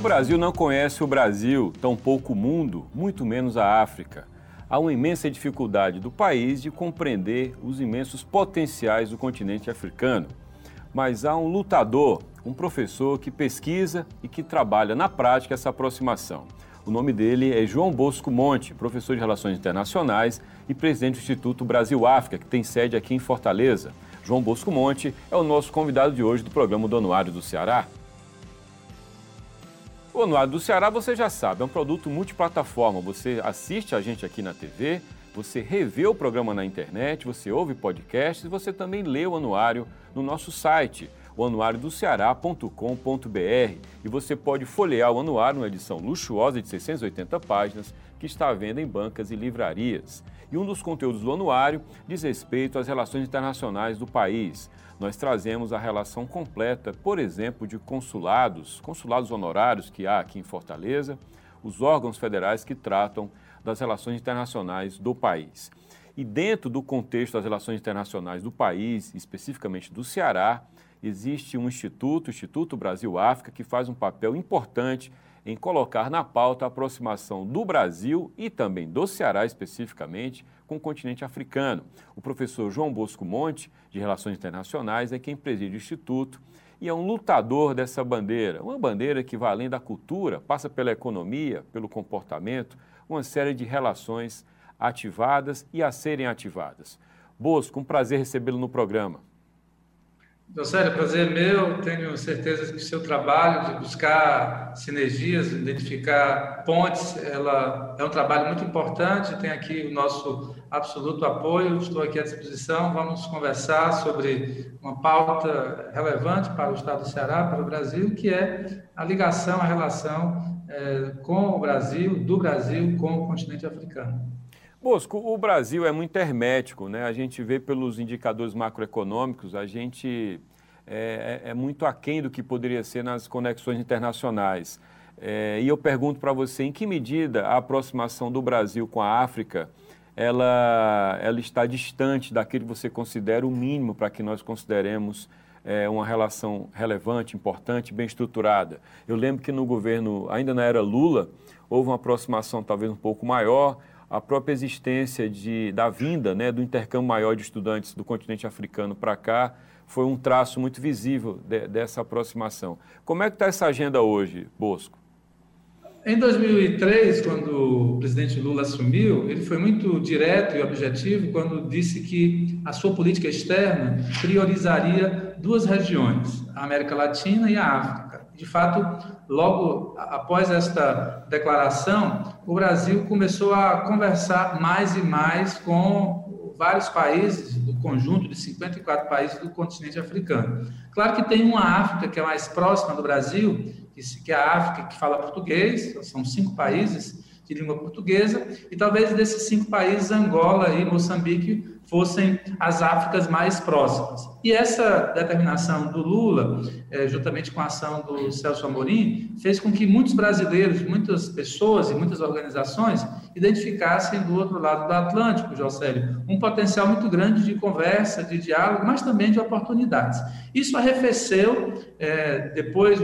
O Brasil não conhece o Brasil, tampouco o mundo, muito menos a África. Há uma imensa dificuldade do país de compreender os imensos potenciais do continente africano. Mas há um lutador, um professor que pesquisa e que trabalha na prática essa aproximação. O nome dele é João Bosco Monte, professor de Relações Internacionais e presidente do Instituto Brasil-África, que tem sede aqui em Fortaleza. João Bosco Monte é o nosso convidado de hoje do programa do Anuário do Ceará. O Anuário do Ceará, você já sabe, é um produto multiplataforma. Você assiste a gente aqui na TV, você revê o programa na internet, você ouve podcasts e você também lê o anuário no nosso site, o anuariodoceará.com.br. E você pode folhear o anuário numa edição luxuosa de 680 páginas que está à venda em bancas e livrarias. E um dos conteúdos do anuário diz respeito às relações internacionais do país. Nós trazemos a relação completa, por exemplo, de consulados, consulados honorários que há aqui em Fortaleza, os órgãos federais que tratam das relações internacionais do país. E dentro do contexto das relações internacionais do país, especificamente do Ceará, existe um instituto, o Instituto Brasil-África, que faz um papel importante em colocar na pauta a aproximação do Brasil e também do Ceará especificamente com o continente africano. O professor João Bosco Monte, de Relações Internacionais, é quem preside o Instituto e é um lutador dessa bandeira, uma bandeira que vai além da cultura, passa pela economia, pelo comportamento, uma série de relações ativadas e a serem ativadas. Bosco, um prazer recebê-lo no programa. Docélio, prazer meu. Tenho certeza que o seu trabalho de buscar sinergias, identificar pontes, ela é um trabalho muito importante. Tem aqui o nosso absoluto apoio. Estou aqui à disposição. Vamos conversar sobre uma pauta relevante para o Estado do Ceará, para o Brasil, que é a ligação, a relação é, com o Brasil, do Brasil com o continente africano. Bosco, o Brasil é muito hermético, né? A gente vê pelos indicadores macroeconômicos, a gente é, é, é muito aquém do que poderia ser nas conexões internacionais. É, e eu pergunto para você, em que medida a aproximação do Brasil com a África ela, ela está distante daquilo que você considera o mínimo para que nós consideremos é, uma relação relevante, importante, bem estruturada. Eu lembro que no governo, ainda na era Lula, houve uma aproximação talvez um pouco maior, a própria existência de, da vinda, né, do intercâmbio maior de estudantes do continente africano para cá, foi um traço muito visível de, dessa aproximação. Como é que está essa agenda hoje, Bosco? Em 2003, quando o presidente Lula assumiu, ele foi muito direto e objetivo quando disse que a sua política externa priorizaria duas regiões, a América Latina e a África. De fato, logo após esta declaração, o Brasil começou a conversar mais e mais com vários países do conjunto de 54 países do continente africano. Claro que tem uma África que é mais próxima do Brasil, que é a África que fala português, são cinco países de língua portuguesa, e talvez desses cinco países, Angola e Moçambique fossem as Áfricas mais próximas. E essa determinação do Lula, é, juntamente com a ação do Celso Amorim, fez com que muitos brasileiros, muitas pessoas e muitas organizações identificassem do outro lado do Atlântico, Josélio, um potencial muito grande de conversa, de diálogo, mas também de oportunidades. Isso arrefeceu é, depois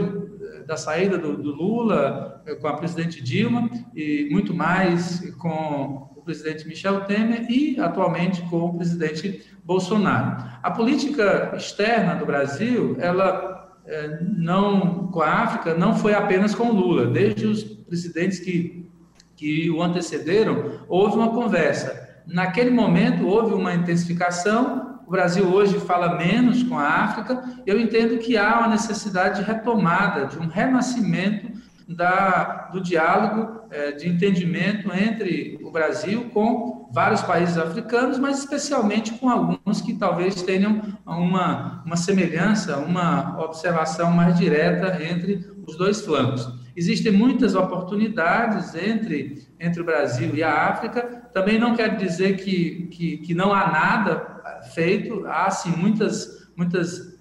da saída do, do Lula é, com a presidente Dilma e muito mais com presidente Michel Temer e, atualmente, com o presidente Bolsonaro. A política externa do Brasil, ela é, não com a África, não foi apenas com Lula. Desde os presidentes que, que o antecederam, houve uma conversa. Naquele momento, houve uma intensificação. O Brasil hoje fala menos com a África. Eu entendo que há uma necessidade de retomada, de um renascimento da, do diálogo é, de entendimento entre o Brasil com vários países africanos, mas especialmente com alguns que talvez tenham uma, uma semelhança, uma observação mais direta entre os dois flancos. Existem muitas oportunidades entre, entre o Brasil e a África, também não quer dizer que, que, que não há nada feito, há sim muitas, muitas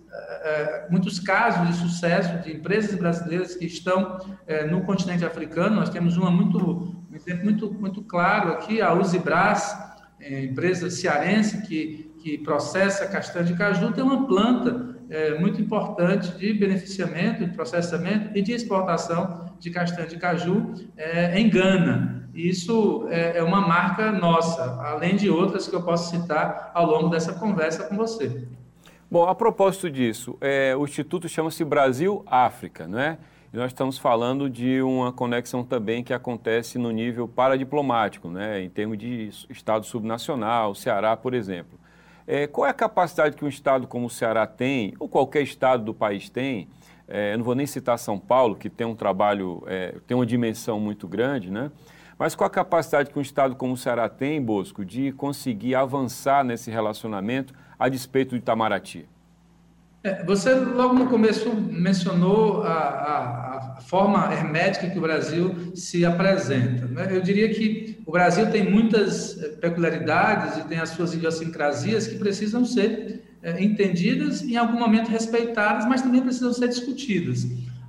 é, muitos casos de sucesso de empresas brasileiras que estão é, no continente africano. Nós temos uma muito, um exemplo muito, muito claro aqui, a Usibras, é, empresa cearense que, que processa castanha de caju, tem uma planta é, muito importante de beneficiamento, de processamento e de exportação de castanha de caju é, em Gana. Isso é, é uma marca nossa, além de outras que eu posso citar ao longo dessa conversa com você. Bom, a propósito disso, é, o Instituto chama-se Brasil-África, não é? E nós estamos falando de uma conexão também que acontece no nível paradiplomático, né? em termos de Estado subnacional, Ceará, por exemplo. É, qual é a capacidade que um Estado como o Ceará tem, ou qualquer Estado do país tem, é, eu não vou nem citar São Paulo, que tem um trabalho, é, tem uma dimensão muito grande, né? Mas qual a capacidade que um Estado como o Ceará tem, Bosco, de conseguir avançar nesse relacionamento a despeito do Itamaraty? É, você logo no começo mencionou a, a, a, forma hermética que o Brasil se apresenta. Né? Eu diria que o Brasil tem muitas eh, peculiaridades e tem as suas idiosincrasias que precisam ser é, entendidas e em algum momento respeitadas, mas também precisam ser discutidas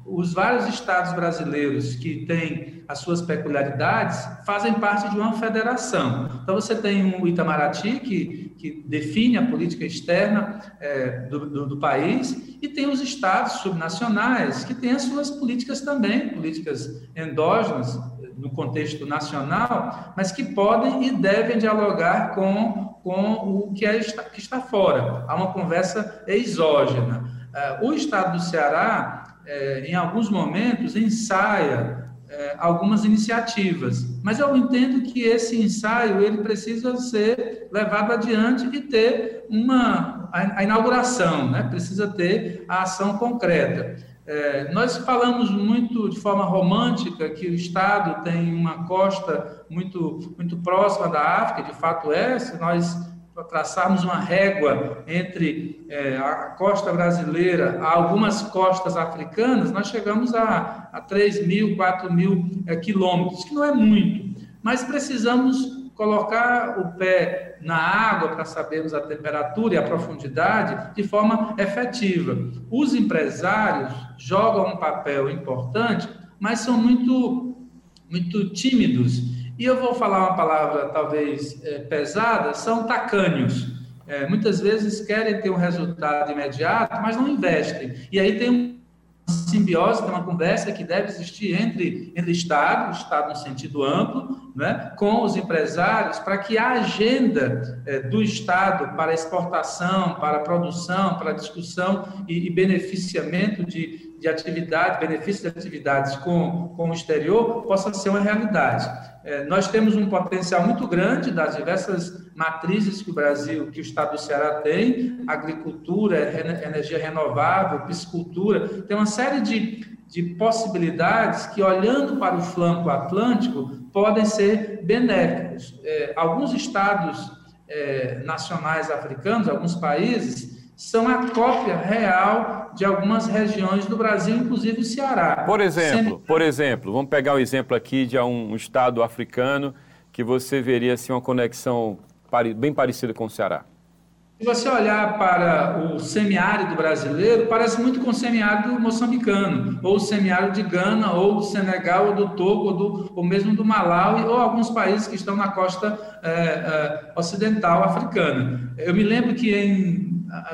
os vários estados brasileiros que têm as suas peculiaridades fazem parte de uma federação. Então, você tem o Itamaraty, que, que define a política externa é, do, do, do, país, e tem os estados subnacionais, que têm as suas políticas também, políticas endógenas, no contexto nacional, mas que podem e devem dialogar com, com o que, é, que está fora. Há uma conversa exógena. É, o estado do Ceará é, em alguns momentos, ensaia é, algumas iniciativas, mas eu entendo que esse ensaio ele precisa ser levado adiante e ter uma a, inauguração, né? precisa ter a ação concreta. É, nós falamos muito de forma romântica que o Estado tem uma costa muito, muito próxima da África, de fato é, se nós traçarmos uma régua entre é, a costa brasileira a algumas costas africanas, nós chegamos a, a 3 mil, 4 mil é, quilômetros, que não é muito, mas precisamos colocar o pé na água para sabermos a temperatura e a profundidade de forma efetiva. Os empresários jogam um papel importante, mas são muito, muito tímidos e eu vou falar uma palavra talvez é, pesada, são tacanhos. É, muitas vezes querem ter um resultado imediato, mas não investem. E aí tem uma simbiose, tem uma conversa que deve existir entre, entre Estado, Estado no sentido amplo, né, com os empresários, para que a agenda é, do Estado para exportação, para produção, para discussão e, e beneficiamento de, de atividade, benefício de atividades com, com o exterior, possa ser uma realidade. É, nós temos um potencial muito grande das diversas matrizes que o Brasil, que o Estado do Ceará tem, agricultura, energia renovável, piscicultura, tem uma série de, de possibilidades que, olhando para o flanco atlântico, podem ser benéficos. É, alguns estados é, nacionais africanos, alguns países, são a cópia real de algumas regiões do Brasil, inclusive o Ceará. Por exemplo, por exemplo, vamos pegar um exemplo aqui de um estado africano que você veria assim, uma conexão bem parecida com o Ceará. Se você olhar para o semiárido brasileiro, parece muito com o semiárido moçambicano, ou o semiárido de Gana, ou do Senegal, ou do Togo, ou, do, ou mesmo do Malawi, ou alguns países que estão na costa é, é, ocidental africana. Eu me lembro que em há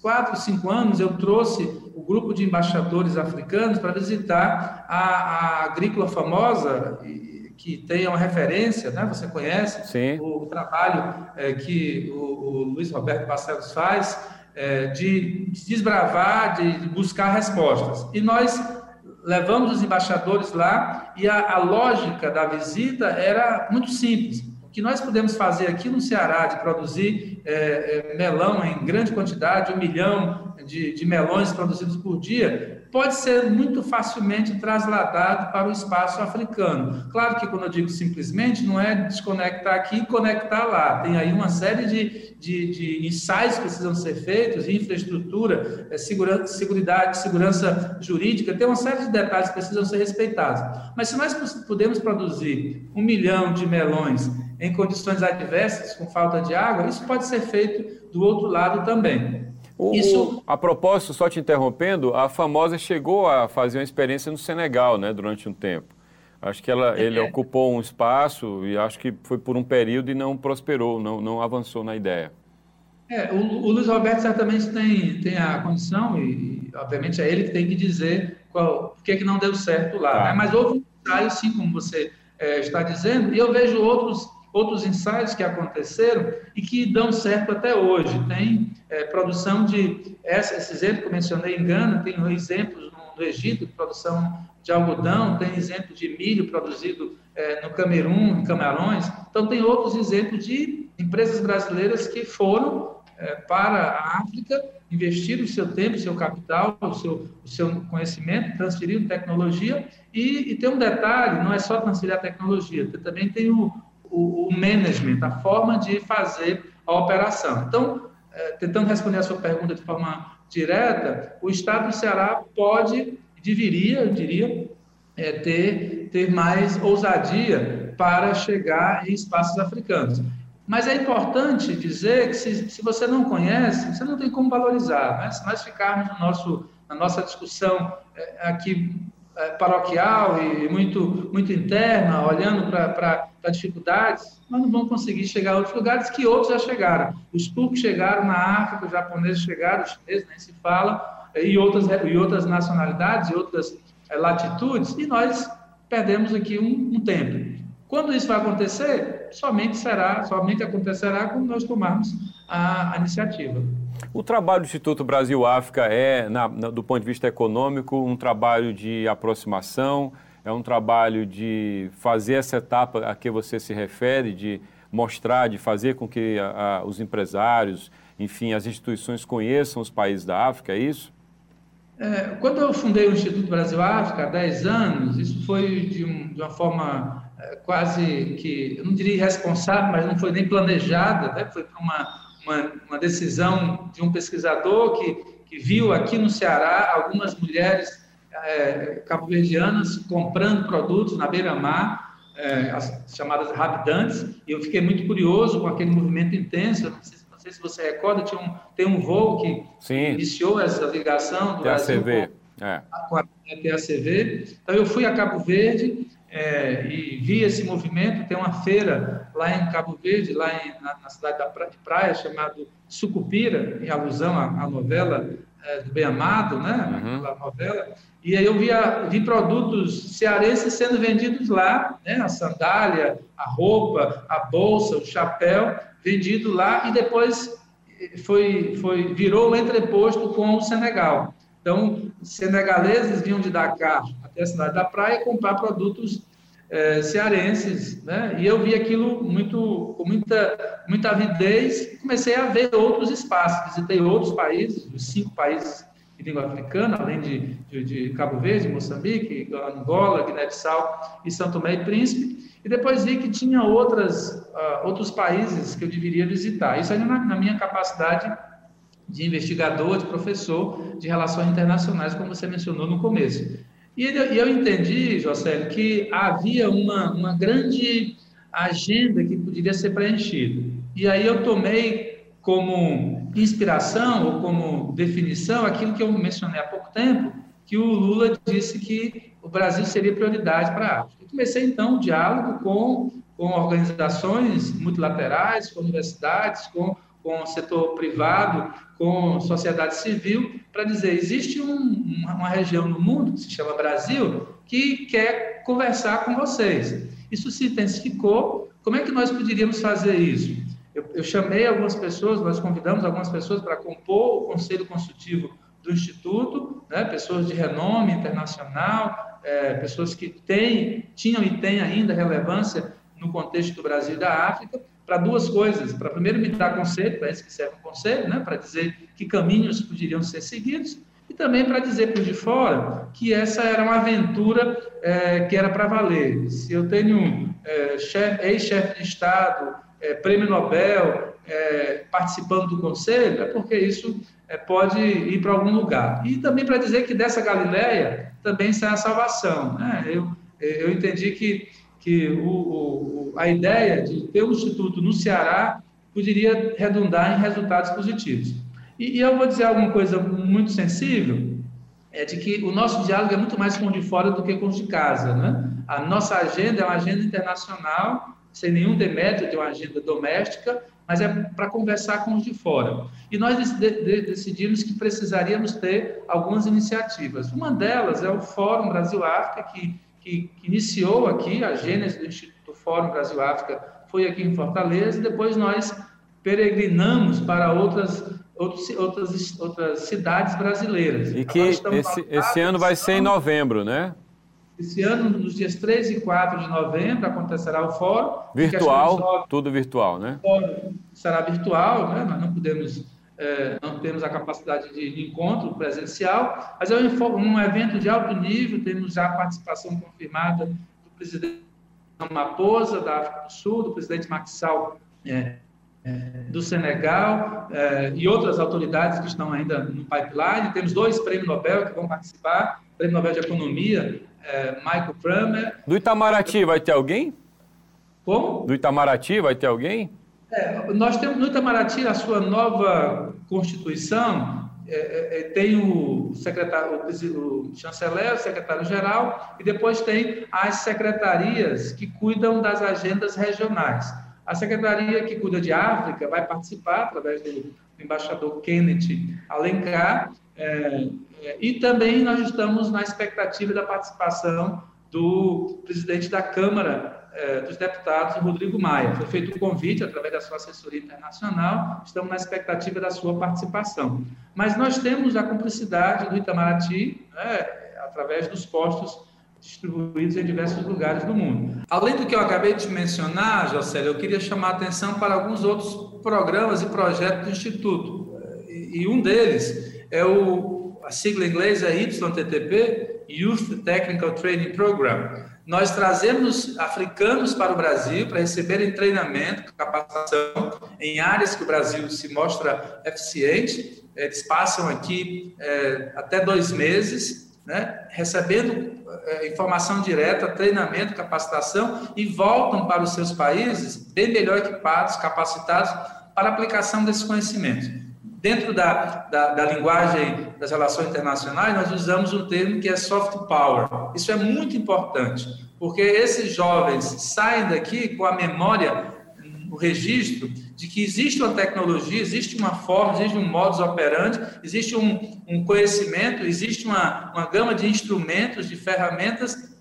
quatro, cinco anos, eu trouxe o grupo de embaixadores africanos para visitar a, a agrícola famosa, que tem uma referência, né? você conhece o, o, trabalho é, que o, o, Luiz Roberto Barcelos faz é, de, de desbravar, de buscar respostas. E nós levamos os embaixadores lá e a, a lógica da visita era muito simples que nós podemos fazer aqui no Ceará de produzir é, é, melão em grande quantidade, um milhão de, de melões produzidos por dia, pode ser muito facilmente trasladado para o espaço africano. Claro que quando eu digo simplesmente, não é desconectar aqui e conectar lá. Tem aí uma série de, de, de ensaios que precisam ser feitos, infraestrutura, é, segurança, seguridade, segurança jurídica, tem uma série de detalhes que precisam ser respeitados. Mas se nós podemos produzir um milhão de melões em condições adversas, com falta de água, isso pode ser feito do outro lado também. O, isso... A propósito, só te interrompendo, a famosa chegou a fazer uma experiência no Senegal, né, durante um tempo. Acho que ela, ele é. ocupou um espaço e acho que foi por um período e não prosperou, não, não avançou na ideia. É, o, o Luiz Roberto certamente tem, tem a condição e, obviamente, é ele que tem que dizer qual, por que, que não deu certo lá. Tá. Né? Mas houve um ensaio, sim, como você é, está dizendo, e eu vejo outros, outros ensaios que aconteceram e que dão certo até hoje. Tem é, produção de, esse exemplo que eu mencionei em Gana, tem exemplos no, no Egito, produção de algodão, tem exemplo de milho produzido é, no Camerun, em Camarões. Então, tem outros exemplos de empresas brasileiras que foram é, para a África, investiram o seu tempo, o seu capital, o seu, o seu conhecimento, transferiram tecnologia. E, e tem um detalhe: não é só transferir a tecnologia, também tem o, o, o management, a forma de fazer a operação. Então, é, tentando responder a sua pergunta de forma direta, o Estado do Ceará pode, deveria, eu diria, é, ter, ter mais ousadia para chegar em espaços africanos. Mas é importante dizer que se, se você não conhece, você não tem como valorizar. Né? Se nós ficarmos no nosso, na nossa discussão é, aqui paroquial e muito, muito interna, olhando para dificuldades, nós não vamos conseguir chegar a outros lugares que outros já chegaram. Os turcos chegaram na África, os japoneses chegaram, os chineses nem se fala, e outras, e outras nacionalidades, e outras é, latitudes, e nós perdemos aqui um, um tempo. Quando isso vai acontecer, somente será, somente acontecerá quando nós tomarmos a, a iniciativa. O trabalho do Instituto Brasil-África é, na, na, do ponto de vista econômico, um trabalho de aproximação, é um trabalho de fazer essa etapa a que você se refere, de mostrar, de fazer com que a, a, os empresários, enfim, as instituições conheçam os países da África, é isso? É, quando eu fundei o Instituto Brasil-África há 10 anos, isso foi de, um, de uma forma é, quase que, eu não diria irresponsável, mas não foi nem planejada, né? foi uma, uma, uma, decisão de um pesquisador que, que viu aqui no Ceará algumas mulheres é, cabo-verdianas comprando produtos na beira-mar, é, as chamadas rabidantes, e eu fiquei muito curioso com aquele movimento intenso, não sei, não sei se você recorda, tinha um, tem um voo que Sim. iniciou essa ligação do TACV. Brasil com, é. com a TACV. Então eu fui a Cabo Verde, é, e vi esse movimento. Tem uma feira lá em Cabo Verde, lá em, na, na, cidade da pra, de praia, chamado Sucupira, em alusão à, à novela é, do Bem Amado, né? Uhum. A novela. E aí eu vi, a, vi produtos cearenses sendo vendidos lá, né? A sandália, a roupa, a bolsa, o chapéu, vendido lá e depois foi, foi virou o entreposto com o Senegal. Então, senegaleses vinham de Dakar até a cidade da praia comprar produtos é, cearenses, né? E eu vi aquilo muito com muita muita avidez e comecei a ver outros espaços. Visitei outros países, os cinco países de língua africana, além de, de, de Cabo Verde, Moçambique, Angola, Guiné-Bissau e São Tomé e Príncipe. E depois vi que tinha outras uh, outros países que eu deveria visitar. Isso aí na, na minha capacidade de investigador, de professor de relações internacionais, como você mencionou no começo. E eu entendi, José, que havia uma, uma grande agenda que poderia ser preenchida. E aí eu tomei como inspiração ou como definição aquilo que eu mencionei há pouco tempo, que o Lula disse que o Brasil seria prioridade para a África. Eu comecei então um diálogo com, com organizações multilaterais, com universidades, com com o setor privado, com sociedade civil, para dizer: existe um, uma região no mundo, que se chama Brasil, que quer conversar com vocês. Isso se intensificou. Como é que nós poderíamos fazer isso? Eu, eu chamei algumas pessoas, nós convidamos algumas pessoas para compor o conselho consultivo do Instituto, né, pessoas de renome internacional, é, pessoas que têm, tinham e têm ainda relevância no contexto do Brasil e da África, para duas coisas. Para primeiro me dar conselho, para isso que serve o conselho, né? para dizer que caminhos poderiam ser seguidos, e também para dizer os de fora que essa era uma aventura é, que era para valer. Se eu tenho é, ex-chefe de Estado, é, prêmio Nobel, participando do conselho, é porque isso pode ir para algum lugar. E também para dizer que dessa Galileia também sai a salvação. Né? Eu, eu entendi que que o, o, a ideia de ter um instituto no Ceará poderia redundar em resultados positivos. E, e, eu vou dizer alguma coisa muito sensível, é de que o nosso diálogo é muito mais com o de fora do que com os de casa. Né? A nossa agenda é uma agenda internacional, sem nenhum demérito de uma agenda doméstica, mas é para conversar com os de fora. E nós de, de, decidimos que precisaríamos ter algumas iniciativas. Uma delas é o Fórum Brasil-África, que, que, que, iniciou aqui, a gênese do Instituto Fórum Brasil-África foi aqui em Fortaleza, e depois nós peregrinamos para outras, outros, outras, outras cidades brasileiras. E que esse, esse ano vai ser em novembro, né? Esse ano, nos dias 3 e 4 de novembro, acontecerá o fórum. Virtual, tudo virtual, né? O fórum será virtual, né? nós não podemos, é, não temos a capacidade de encontro presencial, mas é um, evento de alto nível, temos já a participação confirmada do presidente Maposa, da África do Sul, do presidente Maxal é, é, do Senegal é, e outras autoridades que estão ainda no pipeline. Temos dois prêmios Nobel que vão participar, Prêmio Nobel de Economia é, Michael Kramer. Do Itamaraty vai ter alguém? Como? Do Itamaraty vai ter alguém? É, nós temos no Itamaraty a sua nova constituição é, é, é tem o secretário, o, chanceler, o secretário-geral e depois tem as secretarias que cuidam das agendas regionais. A secretaria que cuida de África vai participar através do embaixador Kenneth Alencar é, é, e também nós estamos na expectativa da participação do presidente da Câmara é, dos Deputados, Rodrigo Maia. Foi feito um convite através da sua assessoria internacional, estamos na expectativa da sua participação. Mas nós temos a cumplicidade do Itamaraty, né, através dos postos distribuídos em diversos lugares do mundo. Além do que eu acabei de mencionar, Jocélio, eu queria chamar a atenção para alguns outros programas e projetos do Instituto. E um deles é o a sigla em inglês é YTTP, Youth Technical Training Program. Nós trazemos africanos para o Brasil para receberem treinamento, capacitação em áreas que o Brasil se mostra eficiente. Eles passam aqui é, até dois meses, né, recebendo é, informação direta, treinamento, capacitação e voltam para os seus países bem melhor equipados, capacitados para a aplicação desses conhecimentos. Dentro da, da, da, linguagem das relações internacionais, nós usamos um termo que é soft power. Isso é muito importante, porque esses jovens saem daqui com a memória, o registro de que existe uma tecnologia, existe uma forma, existe um modus operandi, existe um, um conhecimento, existe uma, uma gama de instrumentos, de ferramentas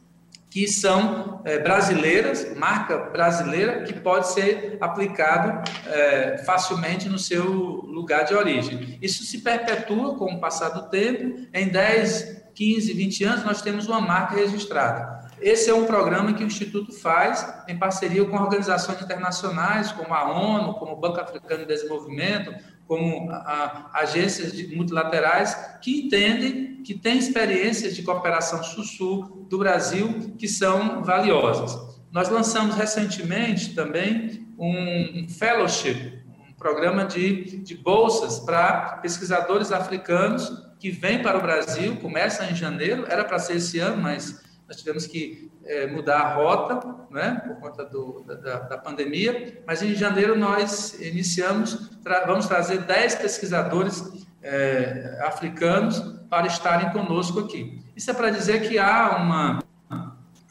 que são é, brasileiras, marca brasileira, que pode ser aplicado é, facilmente no seu lugar de origem. Isso se perpetua com o passar do tempo, em 10, 15, 20 anos nós temos uma marca registrada. Esse é um programa que o Instituto faz em parceria com organizações internacionais, como a ONU, como o Banco Africano de Desenvolvimento, como a, a, agências multilaterais que entendem que têm experiências de cooperação sul-sul do Brasil que são valiosas. Nós lançamos recentemente também um, fellowship, um programa de, de bolsas para pesquisadores africanos que vêm para o Brasil, começa em janeiro, era para ser esse ano, mas nós tivemos que é, mudar a rota, né, por conta do, da, da, pandemia, mas em janeiro nós iniciamos, tra vamos trazer 10 pesquisadores é, africanos para estarem conosco aqui. Isso é para dizer que há uma,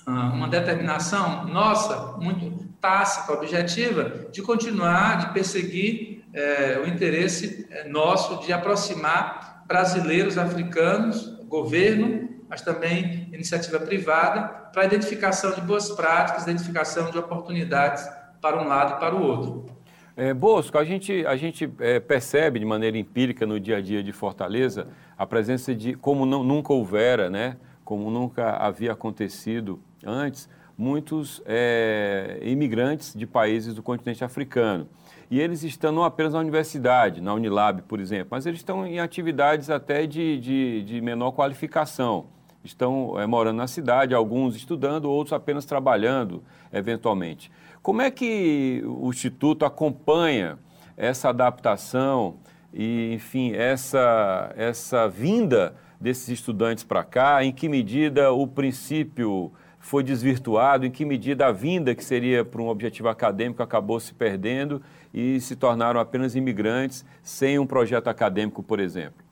uma determinação nossa, muito tácita, objetiva, de continuar, de perseguir é, o interesse é, nosso de aproximar brasileiros, africanos, governo mas também iniciativa privada, para identificação de boas práticas, identificação de oportunidades para um lado e para o outro. É, Bosco, a gente, a gente é, percebe de maneira empírica no dia a dia de Fortaleza a presença de, como não, nunca houvera, né, como nunca havia acontecido antes, muitos é, imigrantes de países do continente africano. E eles estão não apenas na universidade, na Unilab, por exemplo, mas eles estão em atividades até de, de, de menor qualificação estão é, morando na cidade, alguns estudando, outros apenas trabalhando, eventualmente. Como é que o Instituto acompanha essa adaptação e, enfim, essa, essa vinda desses estudantes para cá? Em que medida o princípio foi desvirtuado? Em que medida a vinda, que seria para um objetivo acadêmico, acabou se perdendo e se tornaram apenas imigrantes sem um projeto acadêmico, por exemplo?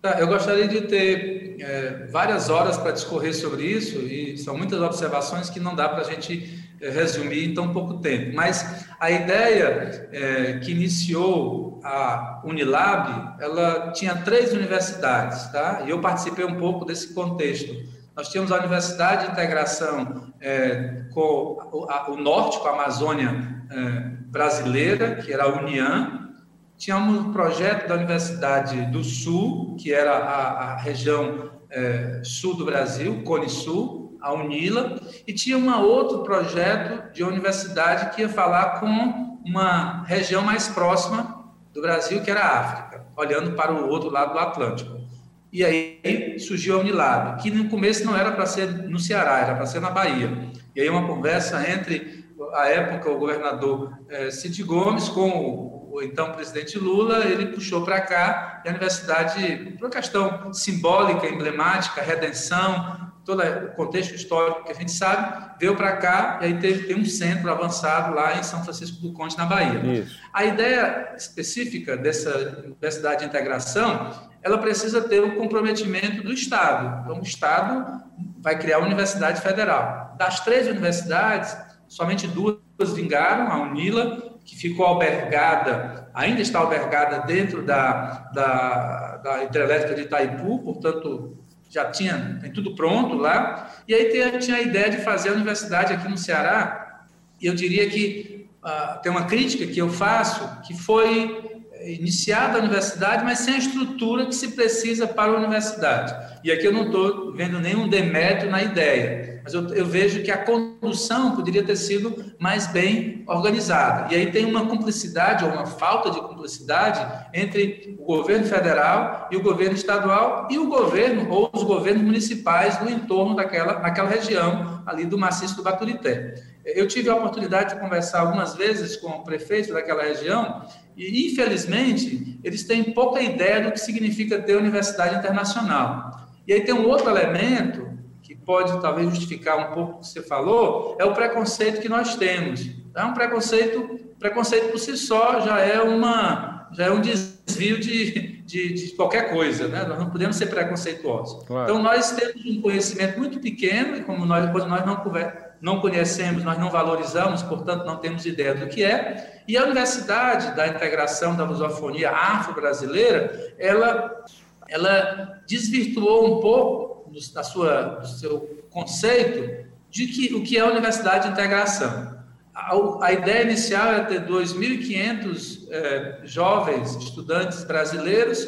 Tá, eu gostaria de ter é, várias horas para discorrer sobre isso, e são muitas observações que não dá para a gente eh, resumir em tão pouco tempo. Mas a ideia é, que iniciou a Unilab, ela tinha três universidades, tá? E eu participei um pouco desse contexto. Nós tínhamos a Universidade de Integração é, com o, a, o, Norte, com a Amazônia é, brasileira, que era a União. Tínhamos o projeto da Universidade do Sul, que era a, a região é, sul do Brasil, Cone Sul, a UNILA, e tinha um outro projeto de universidade que ia falar com uma região mais próxima do Brasil, que era a África, olhando para o outro lado do Atlântico. E aí surgiu a Unilab, que no começo não era para ser no Ceará, era para ser na Bahia. E aí uma conversa entre, a época, o governador é, Cid Gomes com o, o então presidente Lula, ele puxou para cá e a universidade, por uma questão simbólica, emblemática, redenção, todo o contexto histórico que a gente sabe, veio para cá e aí teve, tem um centro avançado lá em São Francisco do Conde, na Bahia. Isso. A ideia específica dessa universidade de integração ela precisa ter o comprometimento do Estado. Então, o Estado vai criar a Universidade Federal. Das três universidades, somente duas vingaram, a UNILA, que ficou albergada, ainda está albergada dentro da, da, da hidrelétrica de Itaipu, portanto, já tinha tem tudo pronto lá. E aí tem, tinha a ideia de fazer a universidade aqui no Ceará, e eu diria que uh, tem uma crítica que eu faço, que foi iniciada a universidade, mas sem a estrutura que se precisa para a universidade. E aqui eu não estou vendo nenhum demérito na ideia, mas eu, eu, vejo que a condução poderia ter sido mais bem organizada. E aí tem uma cumplicidade, ou uma falta de cumplicidade, entre o governo federal e o governo estadual e o governo ou os governos municipais no entorno daquela, daquela região ali do maciço do Baturité. Eu tive a oportunidade de conversar algumas vezes com o prefeito daquela região e, infelizmente, eles têm pouca ideia do que significa ter universidade internacional. E aí tem um outro elemento que pode talvez justificar um pouco o que você falou, é o preconceito que nós temos. É um preconceito, preconceito por si só já é uma já é um desvio de, de, de qualquer coisa, né? Nós não podemos ser preconceituosos. Claro. Então nós temos um conhecimento muito pequeno e como nós quando nós não não conhecemos, nós não valorizamos, portanto, não temos ideia do que é. E a Universidade da Integração da Lusofonia Afro-Brasileira, ela, ela desvirtuou um pouco da sua, do seu conceito de que, o que é a Universidade de Integração. A, a ideia inicial é ter 2.500 eh, jovens estudantes brasileiros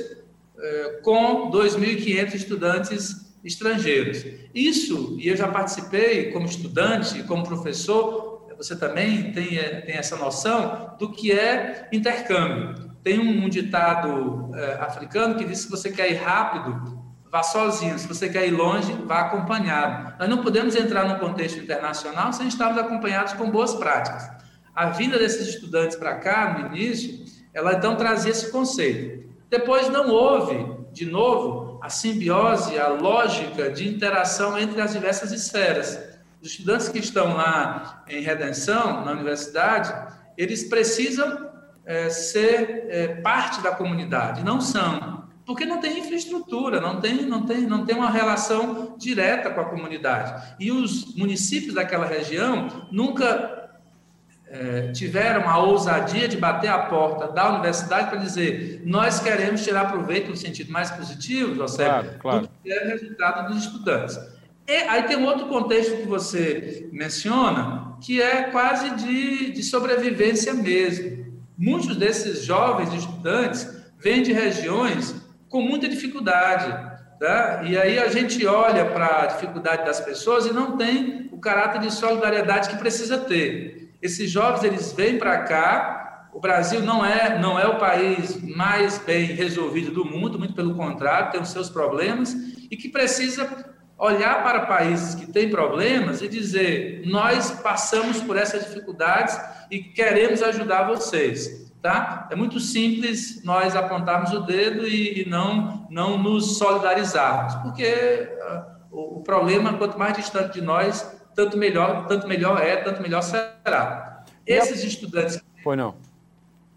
eh, com 2.500 estudantes estrangeiros. Isso, e eu já participei como estudante, como professor, você também tem, eh, tem essa noção do que é intercâmbio. Tem um, um ditado é, africano que diz que se você quer ir rápido, vá sozinho. Se você quer ir longe, vá acompanhado. Nós não podemos entrar no contexto internacional sem estarmos acompanhados com boas práticas. A vinda desses estudantes para cá, no início, ela então trazia esse conceito. Depois não houve, de novo, a simbiose, a lógica de interação entre as diversas esferas. Os estudantes que estão lá em redenção, na universidade, eles precisam é, ser é, parte da comunidade, não são, porque não tem infraestrutura, não tem, não, tem, não tem uma relação direta com a comunidade. E os municípios daquela região nunca é, tiveram a ousadia de bater a porta da universidade para dizer nós queremos tirar proveito no sentido mais positivo, José, claro, claro. do que é resultado dos estudantes. E aí tem um outro contexto que você menciona, que é quase de, de sobrevivência mesmo. Muitos desses jovens estudantes vêm de regiões com muita dificuldade. Tá? E aí a gente olha para a dificuldade das pessoas e não tem o caráter de solidariedade que precisa ter. Esses jovens eles vêm para cá. O Brasil não é não é o país mais bem resolvido do mundo, muito pelo contrário, tem os seus problemas e que precisa olhar para países que têm problemas e dizer: nós passamos por essas dificuldades e queremos ajudar vocês. Tá? É muito simples nós apontarmos o dedo e, e não, não nos solidarizarmos, porque uh, o, o problema, quanto mais distante de nós, tanto melhor, tanto melhor é, tanto melhor será. Esses estudantes. Pois não.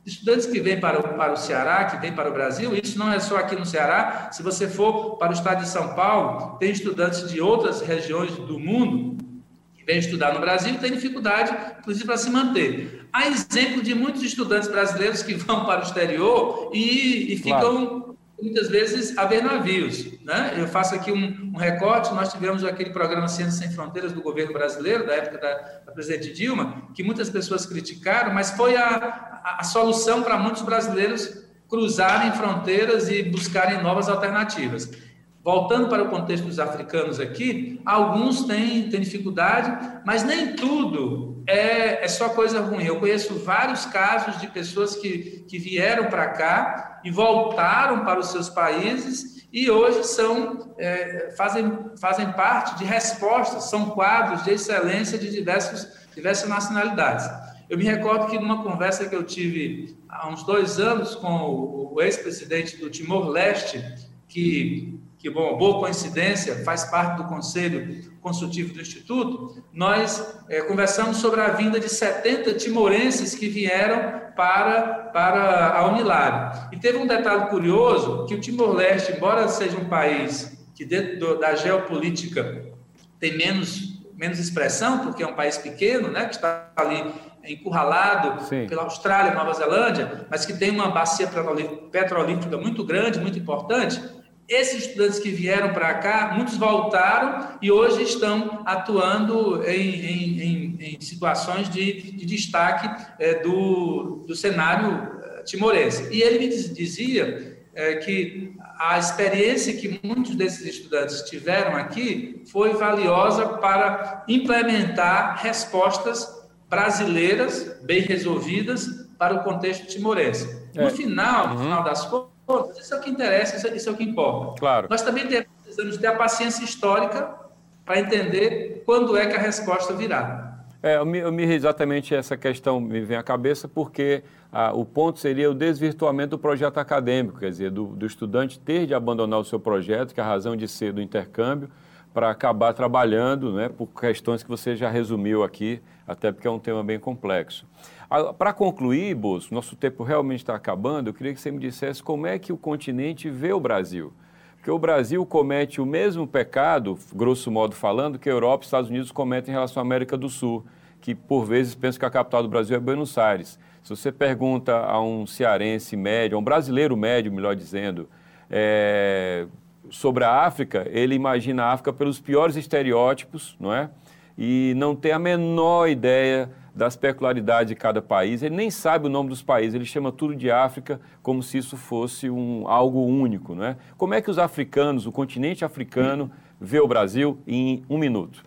Estudantes que vêm para o, para o Ceará, que vêm para o Brasil, isso não é só aqui no Ceará. Se você for para o estado de São Paulo, tem estudantes de outras regiões do mundo vem estudar no Brasil e tem dificuldade, inclusive, para se manter. Há exemplo de muitos estudantes brasileiros que vão para o exterior e, e ficam claro muitas vezes a ver navios. Né? Eu faço aqui um, um, recorte, nós tivemos aquele programa Ciências Sem Fronteiras do governo brasileiro, da época da, da presidente Dilma, que muitas pessoas criticaram, mas foi a, a, a solução para muitos brasileiros cruzarem fronteiras e buscarem novas alternativas. Voltando para o contexto dos africanos aqui, alguns têm, têm dificuldade, mas nem tudo é, é só coisa ruim. Eu conheço vários casos de pessoas que, que vieram para cá e voltaram para os seus países e hoje são, é, fazem, fazem parte de respostas, são quadros de excelência de diversos, diversas nacionalidades. Eu me recordo que numa conversa que eu tive há uns dois anos com o, ex-presidente do Timor-Leste, que que, bom, boa coincidência, faz parte do Conselho Consultivo do Instituto, nós é, conversamos sobre a vinda de 70 timorenses que vieram para, para a Unilário. E teve um detalhe curioso, que o Timor-Leste, embora seja um país que dentro do, da geopolítica tem menos, menos expressão, porque é um país pequeno, né, que está ali encurralado Sim. pela Austrália, Nova Zelândia, mas que tem uma bacia petrolífera muito grande, muito importante, esses estudantes que vieram para cá, muitos voltaram e hoje estão atuando em, em, em, em situações de, de destaque é, do, do cenário eh, timorense. E ele me dizia é, que a experiência que muitos desses estudantes tiveram aqui foi valiosa para implementar respostas brasileiras bem resolvidas para o contexto timorense. No é. final, no uhum. final das contas, isso é o que interessa, isso é, isso é o que importa. Claro. Nós também precisamos ter a paciência histórica para entender quando é que a resposta virá. É, eu me, eu me, exatamente essa questão me vem à cabeça porque ah, o ponto seria o desvirtuamento do projeto acadêmico, quer dizer, do, do, estudante ter de abandonar o seu projeto, que é a razão de ser do intercâmbio, para acabar trabalhando, né, por questões que você já resumiu aqui, até porque é um tema bem complexo. Para concluir, Bolso, nosso tempo realmente está acabando, eu queria que você me dissesse como é que o continente vê o Brasil. Porque o Brasil comete o mesmo pecado, grosso modo falando, que a Europa e os Estados Unidos cometem em relação à América do Sul, que por vezes pensa que a capital do Brasil é Buenos Aires. Se você pergunta a um cearense médio, a um brasileiro médio, melhor dizendo, é, sobre a África, ele imagina a África pelos piores estereótipos, não é? E não tem a menor ideia das peculiaridades de cada país. Ele nem sabe o nome dos países, ele chama tudo de África como se isso fosse um, algo único. Não é? Como é que os africanos, o continente africano, vê o Brasil em um minuto?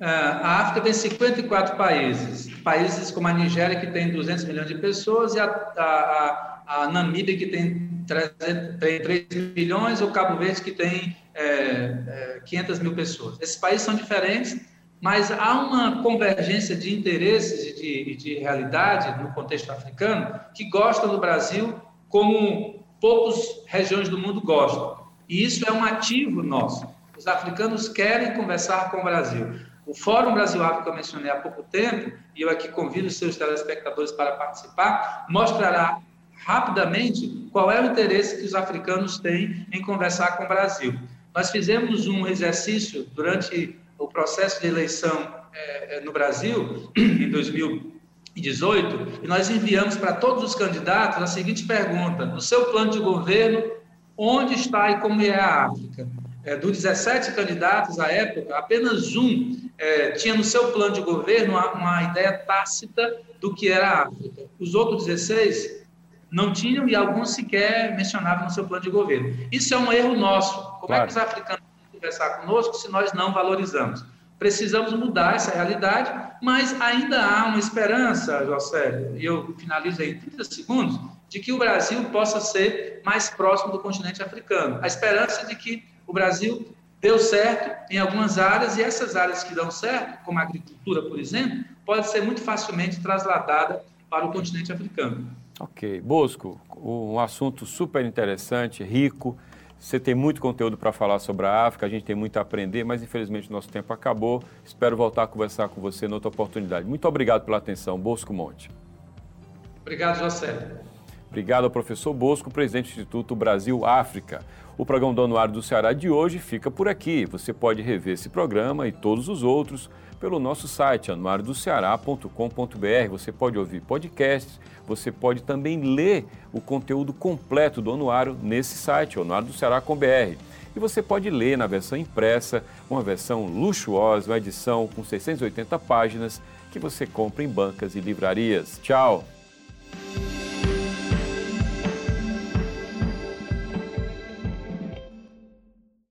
É, a África tem 54 países, países como a Nigéria, que tem 200 milhões de pessoas, e a, a, a Namíbia, que tem 3, tem 3 milhões, ou Cabo Verde, que tem é, é, 500 mil pessoas. Esses países são diferentes, mas há uma convergência de interesses e de, de, realidade no contexto africano que gostam do Brasil como poucas regiões do mundo gostam. E isso é um ativo nosso. Os africanos querem conversar com o Brasil. O Fórum Brasil-África que eu mencionei há pouco tempo, e eu aqui convido os seus telespectadores para participar, mostrará rapidamente qual é o interesse que os africanos têm em conversar com o Brasil. Nós fizemos um exercício durante o processo de eleição é, é no Brasil, em 2018, e nós enviamos para todos os candidatos a seguinte pergunta: no seu plano de governo, onde está e como é a África? É, dos 17 candidatos à época, apenas um é, tinha no seu plano de governo uma, uma, ideia tácita do que era a África. Os outros 16 não tinham e alguns sequer mencionavam no seu plano de governo. Isso é um erro nosso. Como claro. é que os africanos conversar conosco se nós não valorizamos. Precisamos mudar essa realidade, mas ainda há uma esperança, José, e eu finalizo aí em 30 segundos, de que o Brasil possa ser mais próximo do continente africano. A esperança de que o Brasil deu certo em algumas áreas e essas áreas que dão certo, como a agricultura, por exemplo, pode ser muito facilmente trasladada para o continente africano. Ok. Bosco, um assunto super interessante, rico. Você tem muito conteúdo para falar sobre a África, a gente tem muito a aprender, mas infelizmente nosso tempo acabou. Espero voltar a conversar com você noutra oportunidade. Muito obrigado pela atenção. Bosco Monte. Obrigado, José. Obrigado ao professor Bosco, presidente do Instituto Brasil África. O programa do Anuário do Ceará de hoje fica por aqui. Você pode rever esse programa e todos os outros pelo nosso site anuariodoceará.com.br. Você pode ouvir podcasts, você pode também ler o conteúdo completo do anuário nesse site, anuariodoceará.com.br. E você pode ler na versão impressa, uma versão luxuosa, uma edição com 680 páginas que você compra em bancas e livrarias. Tchau!